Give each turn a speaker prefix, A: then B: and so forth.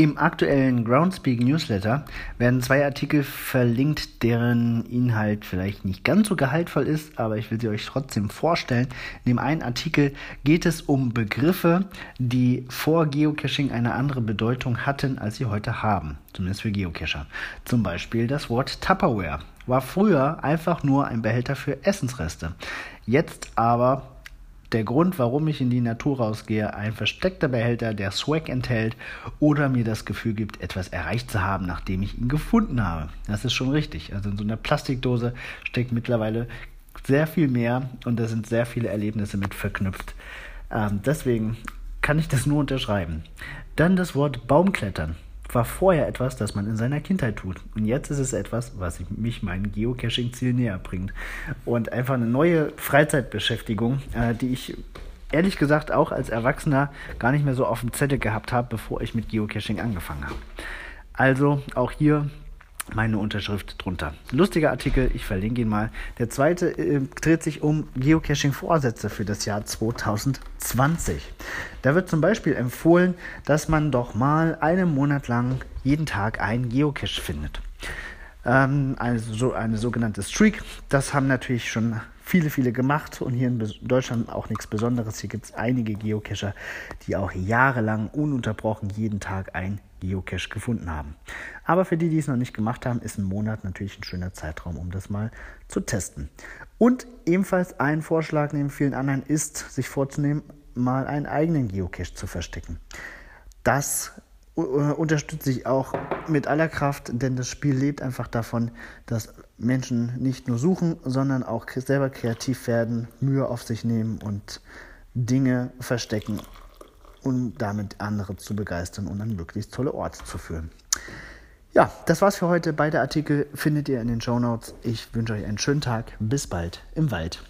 A: Im aktuellen Groundspeak Newsletter werden zwei Artikel verlinkt, deren Inhalt vielleicht nicht ganz so gehaltvoll ist, aber ich will sie euch trotzdem vorstellen. In dem einen Artikel geht es um Begriffe, die vor Geocaching eine andere Bedeutung hatten, als sie heute haben, zumindest für Geocacher. Zum Beispiel das Wort Tupperware war früher einfach nur ein Behälter für Essensreste. Jetzt aber der Grund, warum ich in die Natur rausgehe, ein versteckter Behälter, der Swag enthält oder mir das Gefühl gibt, etwas erreicht zu haben, nachdem ich ihn gefunden habe. Das ist schon richtig. Also in so einer Plastikdose steckt mittlerweile sehr viel mehr und da sind sehr viele Erlebnisse mit verknüpft. Ähm, deswegen kann ich das nur unterschreiben. Dann das Wort Baumklettern war vorher etwas, das man in seiner Kindheit tut. Und jetzt ist es etwas, was mich meinem Geocaching-Ziel näher bringt. Und einfach eine neue Freizeitbeschäftigung, äh, die ich ehrlich gesagt auch als Erwachsener gar nicht mehr so auf dem Zettel gehabt habe, bevor ich mit Geocaching angefangen habe. Also auch hier meine Unterschrift drunter. Lustiger Artikel, ich verlinke ihn mal. Der zweite äh, dreht sich um Geocaching-Vorsätze für das Jahr 2020. Da wird zum Beispiel empfohlen, dass man doch mal einen Monat lang jeden Tag einen Geocache findet. Ähm, also so eine sogenannte Streak. Das haben natürlich schon viele, viele gemacht und hier in Deutschland auch nichts Besonderes. Hier gibt es einige Geocacher, die auch jahrelang ununterbrochen jeden Tag ein Geocache gefunden haben. Aber für die, die es noch nicht gemacht haben, ist ein Monat natürlich ein schöner Zeitraum, um das mal zu testen. Und ebenfalls ein Vorschlag neben vielen anderen ist, sich vorzunehmen, mal einen eigenen Geocache zu verstecken. Das äh, unterstütze ich auch mit aller Kraft, denn das Spiel lebt einfach davon, dass Menschen nicht nur suchen, sondern auch selber kreativ werden, Mühe auf sich nehmen und Dinge verstecken um damit andere zu begeistern und an möglichst tolle Orte zu führen. Ja, das war's für heute. Beide Artikel findet ihr in den Show Notes. Ich wünsche euch einen schönen Tag. Bis bald im Wald.